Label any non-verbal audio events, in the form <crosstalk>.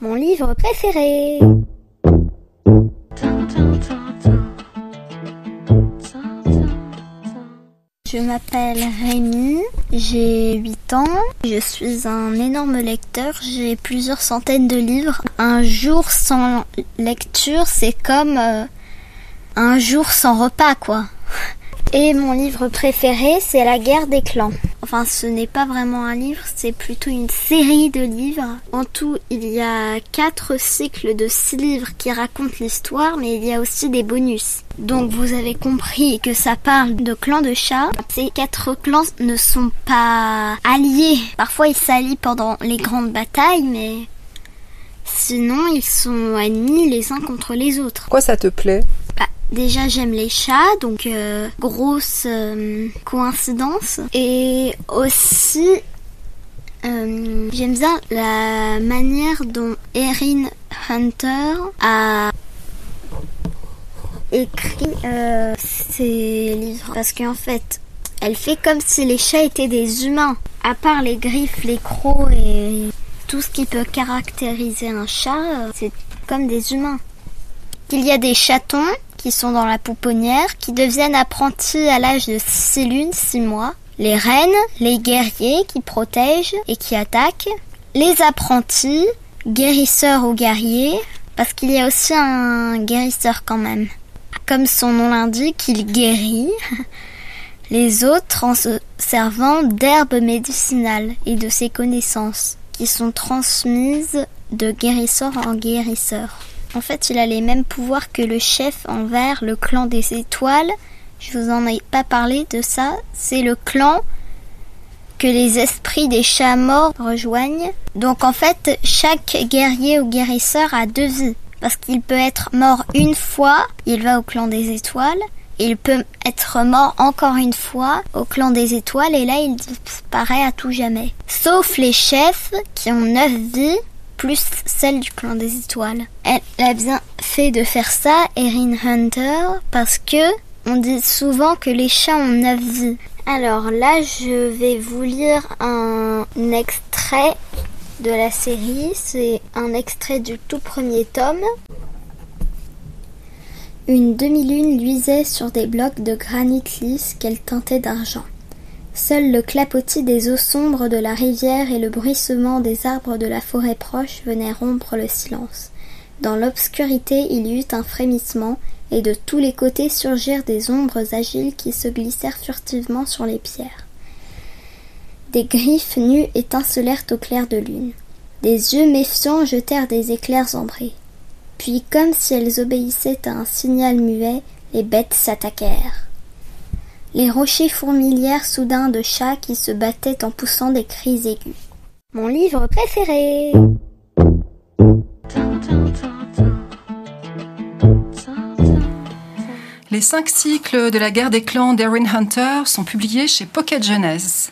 Mon livre préféré. Je m'appelle Rémi, j'ai 8 ans, je suis un énorme lecteur, j'ai plusieurs centaines de livres. Un jour sans lecture, c'est comme euh, un jour sans repas, quoi. Et mon livre préféré, c'est La guerre des clans. Enfin, ce n'est pas vraiment un livre, c'est plutôt une série de livres. En tout, il y a quatre cycles de six livres qui racontent l'histoire, mais il y a aussi des bonus. Donc vous avez compris que ça parle de clans de chats. Ces quatre clans ne sont pas alliés. Parfois ils s'allient pendant les grandes batailles, mais sinon ils sont ennemis les uns contre les autres. Pourquoi ça te plaît? Bah, déjà j'aime les chats, donc euh, grosse euh, coïncidence. Et aussi euh, j'aime bien la manière dont Erin Hunter a écrit ses livres. Parce qu'en fait, elle fait comme si les chats étaient des humains. À part les griffes, les crocs et tout ce qui peut caractériser un chat, c'est comme des humains. Il y a des chatons qui sont dans la pouponnière, qui deviennent apprentis à l'âge de 6 lunes, 6 mois. Les reines, les guerriers qui protègent et qui attaquent. Les apprentis, guérisseurs ou guerriers, parce qu'il y a aussi un guérisseur quand même. Comme son nom l'indique, il guérit <laughs> les autres en se servant d'herbes médicinales et de ses connaissances, qui sont transmises de guérisseur en guérisseur. En fait, il a les mêmes pouvoirs que le chef envers le clan des étoiles. Je vous en ai pas parlé de ça. C'est le clan que les esprits des chats morts rejoignent. Donc en fait, chaque guerrier ou guérisseur a deux vies. Parce qu'il peut être mort une fois, il va au clan des étoiles. Il peut être mort encore une fois au clan des étoiles et là il disparaît à tout jamais. Sauf les chefs qui ont neuf vies plus celle du clan des étoiles. Elle a bien fait de faire ça, Erin Hunter, parce que on dit souvent que les chats ont neuf vies. Alors là, je vais vous lire un extrait de la série. C'est un extrait du tout premier tome. Une demi-lune luisait sur des blocs de granit lisse qu'elle teintait d'argent. Seul le clapotis des eaux sombres de la rivière et le bruissement des arbres de la forêt proche venaient rompre le silence. Dans l'obscurité, il y eut un frémissement, et de tous les côtés surgirent des ombres agiles qui se glissèrent furtivement sur les pierres. Des griffes nues étincelèrent au clair de lune. Des yeux méfiants jetèrent des éclairs ambrés. Puis, comme si elles obéissaient à un signal muet, les bêtes s'attaquèrent. Les rochers fourmilièrent soudain de chats qui se battaient en poussant des cris aigus. Mon livre préféré. Les cinq cycles de la guerre des clans d'Erin Hunter sont publiés chez Pocket Jeunesse.